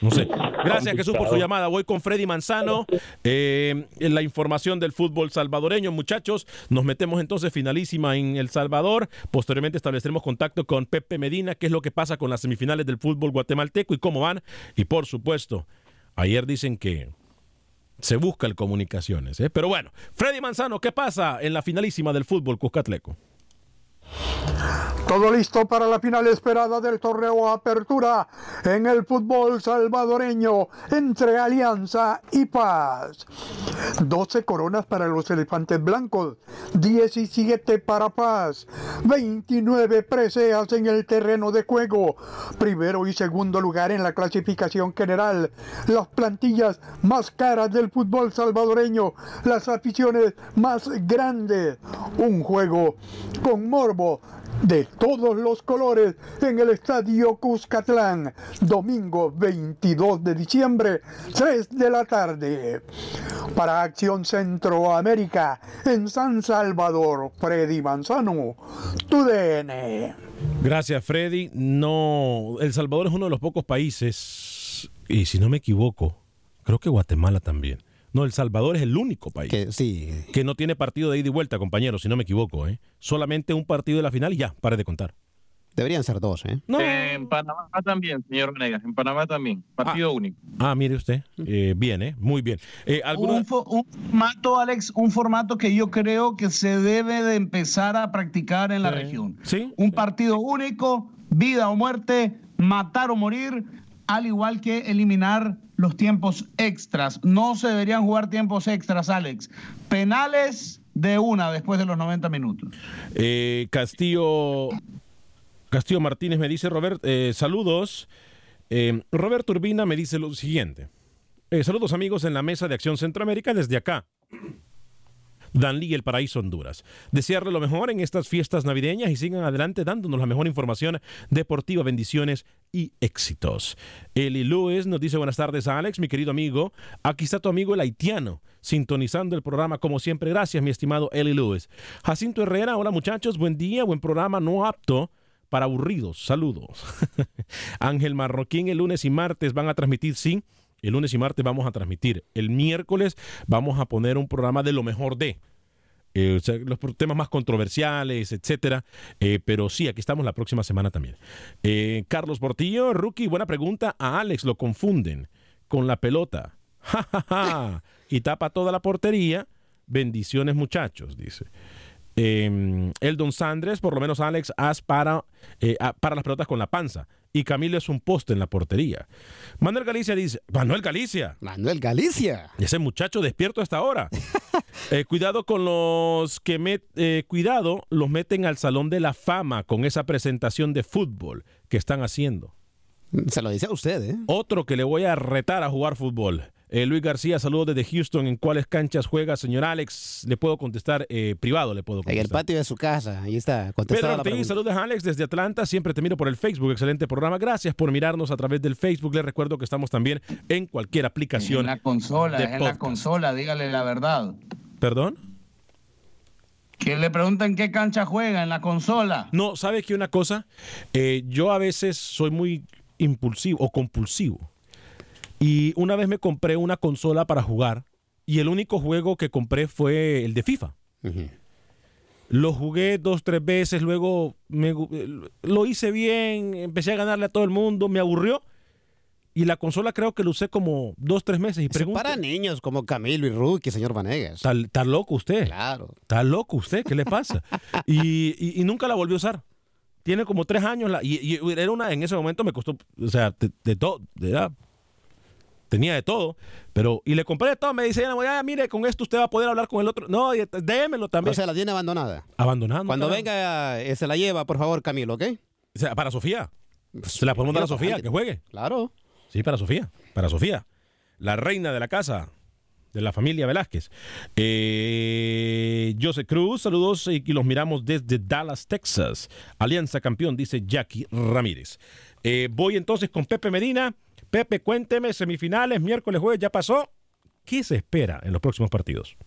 No sé. Gracias Jesús por su llamada. Voy con Freddy Manzano. eh, en la información del fútbol salvadoreño, muchachos. Nos metemos entonces finalísima en El Salvador. Posteriormente estableceremos contacto con Pepe Medina, qué es lo que pasa con las semifinales del fútbol guatemalteco y cómo van. Y por supuesto, ayer dicen que se busca el comunicaciones. ¿eh? Pero bueno, Freddy Manzano, ¿qué pasa en la finalísima del fútbol Cuscatleco? Todo listo para la final esperada del torneo Apertura en el fútbol salvadoreño entre Alianza y Paz. 12 coronas para los elefantes blancos, 17 para Paz, 29 preseas en el terreno de juego, primero y segundo lugar en la clasificación general, las plantillas más caras del fútbol salvadoreño, las aficiones más grandes, un juego con morbo de todos los colores en el Estadio Cuscatlán, domingo 22 de diciembre, 3 de la tarde. Para Acción Centroamérica, en San Salvador, Freddy Manzano, tu DN. Gracias, Freddy. No, El Salvador es uno de los pocos países, y si no me equivoco, creo que Guatemala también, No, El Salvador es el único país Que sí. que no tiene partido de ida y vuelta, compañeros, si no me equivoco. ¿eh? Solamente un partido de la final y ya, pare de contar. Deberían ser dos, ¿eh? No. En Panamá también, señor Venegas. En Panamá también. Partido único. Ah, mire usted. Eh, bien, ¿eh? Muy bien. Eh, ¿alguno- Un, fo- un formato, Alex, un formato que yo creo que se debe de empezar a practicar en la región. Sí. Un partido único, vida o muerte, matar o morir, al igual que eliminar los tiempos extras. No se deberían jugar tiempos extras, Alex. Penales de una después de los 90 minutos. Eh, Castillo, Castillo Martínez me dice, Robert, eh, saludos. Eh, Roberto Urbina me dice lo siguiente. Eh, saludos amigos en la mesa de Acción Centroamérica desde acá. Danlí, el paraíso Honduras. Desearle lo mejor en estas fiestas navideñas y sigan adelante dándonos la mejor información deportiva, bendiciones y éxitos. Eli Lewis nos dice buenas tardes a Alex, mi querido amigo. Aquí está tu amigo el haitiano, sintonizando el programa como siempre. Gracias, mi estimado Eli Lewis. Jacinto Herrera, hola muchachos, buen día, buen programa, no apto para aburridos. Saludos. Ángel Marroquín, el lunes y martes van a transmitir, sí. El lunes y martes vamos a transmitir. El miércoles vamos a poner un programa de lo mejor de. eh, los temas más controversiales, etcétera. Eh, pero sí, aquí estamos la próxima semana también. Eh, Carlos Portillo, rookie, buena pregunta. A Alex lo confunden con la pelota. Ja, ja, ja. y tapa toda la portería. Bendiciones, muchachos, dice. Eh, Eldon Sandres, por lo menos Alex, haz para, eh, para las pelotas con la panza. Y Camilo es un poste en la portería. Manuel Galicia dice, Manuel Galicia. Manuel Galicia. Ese muchacho despierto hasta ahora. Eh, cuidado con los que met- eh, cuidado, los meten al salón de la fama con esa presentación de fútbol que están haciendo. Se lo dice a usted, ¿eh? Otro que le voy a retar a jugar fútbol. Eh, Luis García, saludos desde Houston. ¿En cuáles canchas juega, señor Alex? Le puedo contestar eh, privado, le puedo En contestar. el patio de su casa. Ahí está. Pedro Ortiz, saludos Alex desde Atlanta. Siempre te miro por el Facebook. Excelente programa. Gracias por mirarnos a través del Facebook. Les recuerdo que estamos también en cualquier aplicación. En la consola, en la consola, dígale la verdad. ¿Perdón? Que le preguntan qué cancha juega en la consola. No, ¿sabe qué una cosa? Eh, yo a veces soy muy impulsivo o compulsivo. Y una vez me compré una consola para jugar y el único juego que compré fue el de FIFA. Lo jugué dos, tres veces, luego me eh, lo hice bien, empecé a ganarle a todo el mundo, me aburrió. Y la consola creo que lo usé como dos, tres meses. Y pregunto, para niños como Camilo y Rookie, señor Vanegas. ¿Está, loco usted? Claro. Está loco usted, ¿qué le pasa? y, y- y nunca la volvió a usar. Tiene como tres años la, y, y era una, en ese momento me costó, o sea, de, de todo, de edad. Tenía de todo, pero, y le compré de todo, me dice, ya, mire, con esto usted va a poder hablar con el otro. No, y- démelo también. O sea, la tiene abandonada. Abandonando. Cuando venga, eh, se la lleva, por favor, Camilo, ¿ok? O sea, para Sofía. Se la podemos dar a Sofía, que juegue. Claro. Sí, para Sofía. Para Sofía. La reina de la casa. De la familia Velázquez. Eh, José Cruz, saludos y, y los miramos desde Dallas, Texas. Alianza campeón, dice Jackie Ramírez. Eh, voy entonces con Pepe Medina. Pepe, cuénteme, semifinales, miércoles, jueves, ya pasó. ¿Qué se espera en los próximos partidos?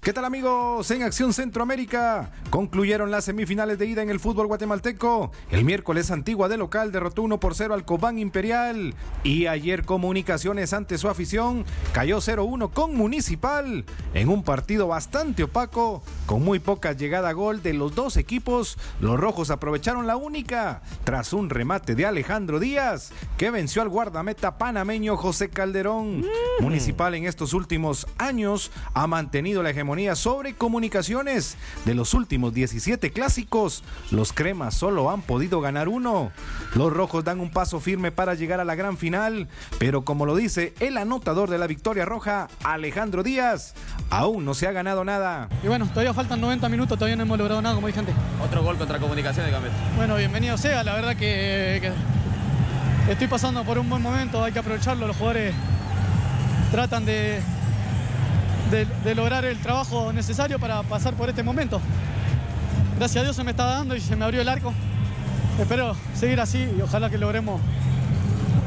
¿Qué tal amigos? En Acción Centroamérica concluyeron las semifinales de ida en el fútbol guatemalteco. El miércoles Antigua de local derrotó 1 por 0 al Cobán Imperial. Y ayer Comunicaciones ante su afición cayó 0-1 con Municipal en un partido bastante opaco con muy poca llegada a gol de los dos equipos. Los rojos aprovecharon la única tras un remate de Alejandro Díaz que venció al guardameta panameño José Calderón. Municipal en estos últimos años ha mantenido la hegemonía sobre comunicaciones. De los últimos 17 clásicos, los cremas solo han podido ganar uno. Los rojos dan un paso firme para llegar a la gran final, pero como lo dice el anotador de la victoria roja, Alejandro Díaz, aún no se ha ganado nada. Y bueno, todavía faltan 90 minutos, todavía no hemos logrado nada, como dije antes. Otro gol contra Comunicaciones, Gambetta. Bueno, bienvenido sea, la verdad que, que estoy pasando por un buen momento, hay que aprovecharlo, los jugadores tratan de, de, lograr el trabajo necesario para pasar por este momento. Gracias a Dios se me está dando y se me abrió el arco. Espero seguir así y ojalá que logremos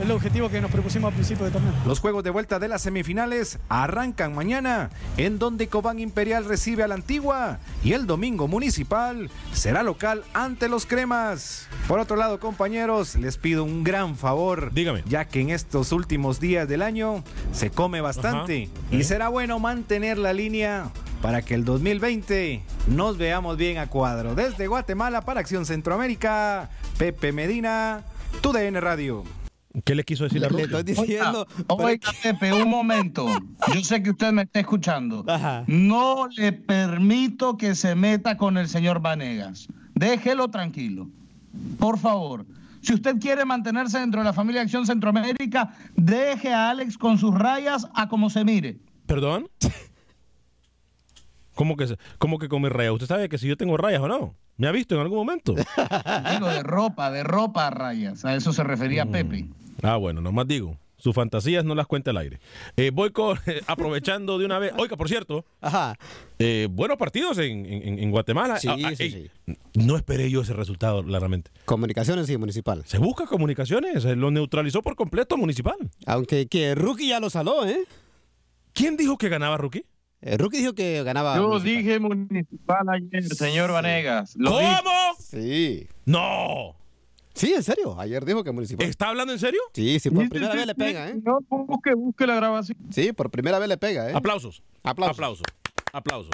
el objetivo que nos propusimos al principio de torneo. Los juegos de vuelta de las semifinales arrancan mañana, en donde Cobán Imperial recibe a la Antigua y el domingo Municipal será local ante los Cremas. Por otro lado, compañeros, les pido un gran favor. Dígame. Ya que en estos últimos días del año se come bastante Ajá. y será bueno mantener la línea para que el 2020 nos veamos bien a cuadro. Desde Guatemala para Acción Centroamérica, Pepe Medina, tu DN Radio. ¿Qué le quiso decir a Le Ruki? estoy diciendo. Oiga, oiga, Pepe, un momento. Yo sé que usted me está escuchando. No le permito que se meta con el señor Vanegas. Déjelo tranquilo. Por favor. Si usted quiere mantenerse dentro de la familia Acción Centroamérica, deje a Alex con sus rayas a como se mire. ¿Perdón? ¿Cómo que, ¿Cómo que con mis rayas? ¿Usted sabe que si yo tengo rayas o no? ¿Me ha visto en algún momento? Digo, de ropa, de ropa a rayas. A eso se refería Pepe. Ah, bueno, nomás digo. Sus fantasías no las cuenta al aire. Eh, voy con, aprovechando de una vez. Oiga, por cierto, eh, buenos partidos en, en- en Guatemala. Sí, Ah, ah, sí, ey, No esperé yo ese resultado, claramente. Comunicaciones y municipal. Se busca comunicaciones, eh, lo neutralizó por completo municipal. Aunque que Rookie ya lo saló, ¿eh? ¿Quién dijo que ganaba Rookie? Eh, Rookie dijo que ganaba. Yo Municipal. dije municipal ayer, señor Vanegas. Lo dije. ¿Cómo? Sí. No. Sí, en serio. Ayer dijo que municipal. ¿Está hablando en serio? Sí, sí, por Sí, primera sí, vez le pega, ¿eh? No, busque, busque la grabación. Sí, por primera vez le pega, ¿eh? Aplausos. Aplausos. Aplausos. Aplausos.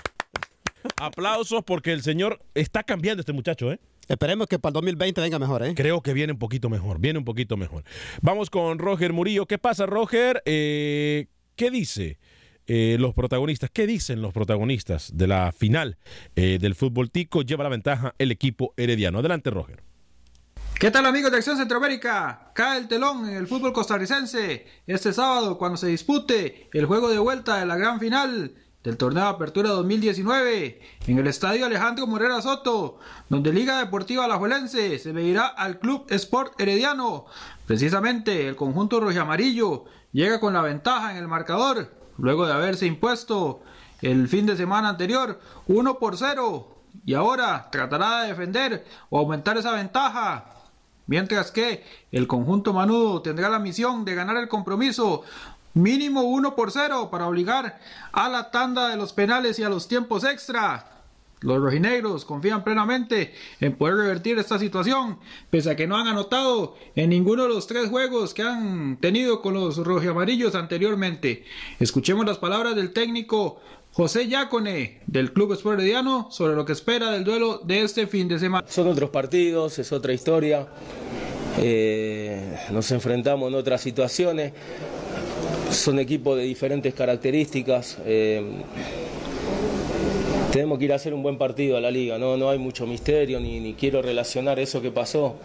Aplausos porque el señor está cambiando este muchacho, ¿eh? Esperemos que para el 2020 venga mejor, ¿eh? Creo que viene un poquito mejor, viene un poquito mejor. Vamos con Roger Murillo. ¿Qué pasa, Roger? Eh, ¿Qué dice eh, los protagonistas? ¿Qué dicen los protagonistas de la final eh, del fútbol tico? Lleva la ventaja el equipo herediano. Adelante, Roger. ¿Qué tal amigos de Acción Centroamérica? Cae el telón en el fútbol costarricense este sábado cuando se dispute el juego de vuelta de la gran final del torneo de Apertura 2019 en el estadio Alejandro Morera Soto, donde Liga Deportiva Alajuelense se medirá al Club Sport Herediano. Precisamente el conjunto rojamarillo llega con la ventaja en el marcador luego de haberse impuesto el fin de semana anterior 1 por 0 y ahora tratará de defender o aumentar esa ventaja Mientras que el conjunto manudo tendrá la misión de ganar el compromiso mínimo 1 por 0 para obligar a la tanda de los penales y a los tiempos extra. Los rojinegros confían plenamente en poder revertir esta situación, pese a que no han anotado en ninguno de los tres juegos que han tenido con los rojiamarillos anteriormente. Escuchemos las palabras del técnico José Yacone del Club Sport Herediano sobre lo que espera del duelo de este fin de semana. Son otros partidos, es otra historia. Eh, nos enfrentamos en otras situaciones. Son equipos de diferentes características. eh, tenemos que ir a hacer un buen partido a la liga, no, no hay mucho misterio, ni, quiero relacionar eso que pasó.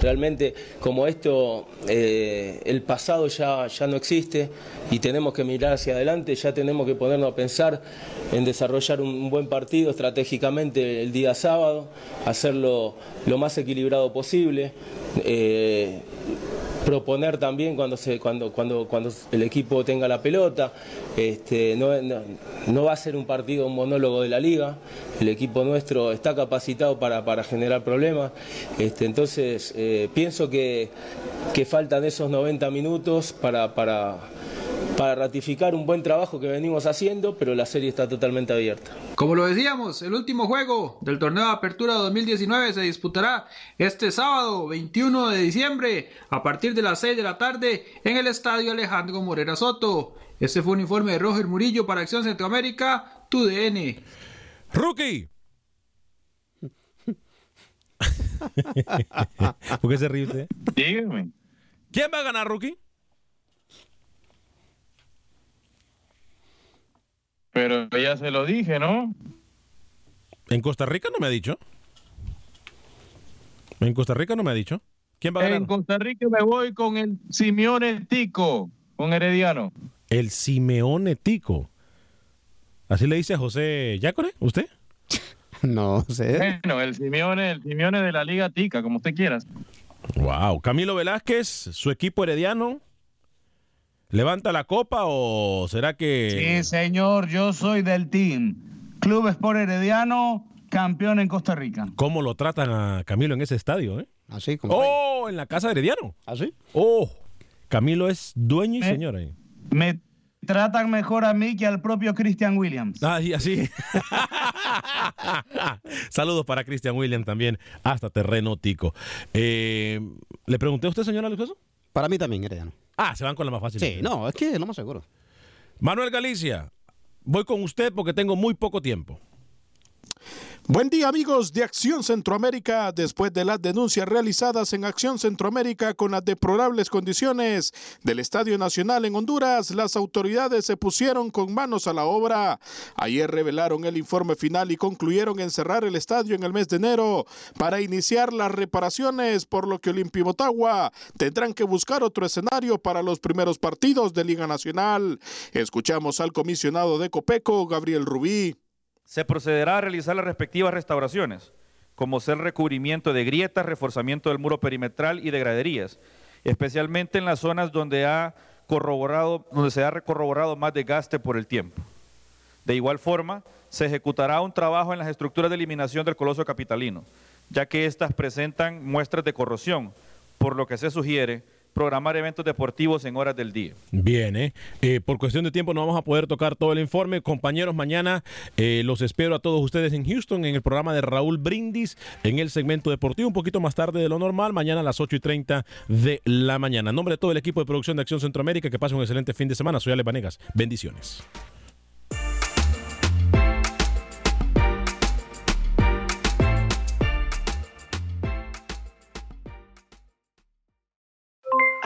Realmente, como esto, eh, el pasado ya, ya no existe y tenemos que mirar hacia adelante, ya tenemos que ponernos a pensar en desarrollar un, un buen partido estratégicamente el día sábado, hacerlo lo más equilibrado posible. eh, proponer también cuando se cuando cuando cuando el equipo tenga la pelota. Este no, no, va a ser un partido un monólogo de la liga. El equipo nuestro está capacitado para, para generar problemas. Este entonces eh, pienso que, que faltan esos 90 minutos para para para ratificar un buen trabajo que venimos haciendo, pero la serie está totalmente abierta. Como lo decíamos, el último juego del torneo de apertura 2019 se disputará este sábado 21 de diciembre a partir de las 6 de la tarde en el estadio Alejandro Morera Soto. Este fue un informe de Roger Murillo para Acción Centroamérica, tu DN. Rookie. ¿Por qué se ríe usted? Dígame. ¿Quién va a ganar, Rookie? Pero ya se lo dije, ¿no? En Costa Rica no me ha dicho. En Costa Rica no me ha dicho. ¿Quién va a ganar? En Costa Rica me voy con el Simeone Tico, con Herediano. El Simeone Tico. ¿Así le dice a José Yácore? ¿Usted? No sé. Bueno, el Simeone, el Simeone de la Liga Tica, como usted quiera. Wow. Camilo Velázquez, su equipo herediano. ¿Levanta la copa o será que.? Sí, señor, yo soy del team. Club Sport Herediano, campeón en Costa Rica. ¿Cómo lo tratan a Camilo en ese estadio? Eh? Así como. ¡Oh! En la casa de Herediano. ¿Así? ¡Oh! Camilo es dueño y señor ahí. Me tratan mejor a mí que al propio Christian Williams. Ah, y así. Saludos para Christian Williams también, hasta terreno tico. Eh, ¿Le pregunté a usted, señor Alex, eso? Para mí también, Herediano. Ah, se van con la más fácil. Sí, no, es que es lo más seguro. Manuel Galicia, voy con usted porque tengo muy poco tiempo. Buen día amigos de Acción Centroamérica. Después de las denuncias realizadas en Acción Centroamérica con las deplorables condiciones del Estadio Nacional en Honduras, las autoridades se pusieron con manos a la obra. Ayer revelaron el informe final y concluyeron en cerrar el estadio en el mes de enero para iniciar las reparaciones, por lo que Olimpia Motagua tendrán que buscar otro escenario para los primeros partidos de Liga Nacional. Escuchamos al comisionado de Copeco, Gabriel Rubí. Se procederá a realizar las respectivas restauraciones, como ser recubrimiento de grietas, reforzamiento del muro perimetral y de graderías, especialmente en las zonas donde, ha corroborado, donde se ha corroborado más desgaste por el tiempo. De igual forma, se ejecutará un trabajo en las estructuras de eliminación del coloso capitalino, ya que éstas presentan muestras de corrosión, por lo que se sugiere programar eventos deportivos en horas del día. Bien, ¿eh? Eh, por cuestión de tiempo no vamos a poder tocar todo el informe. Compañeros, mañana eh, los espero a todos ustedes en Houston en el programa de Raúl Brindis en el segmento deportivo, un poquito más tarde de lo normal, mañana a las 8 y 30 de la mañana. En nombre de todo el equipo de producción de Acción Centroamérica, que pase un excelente fin de semana. Soy Ale Vanegas. Bendiciones.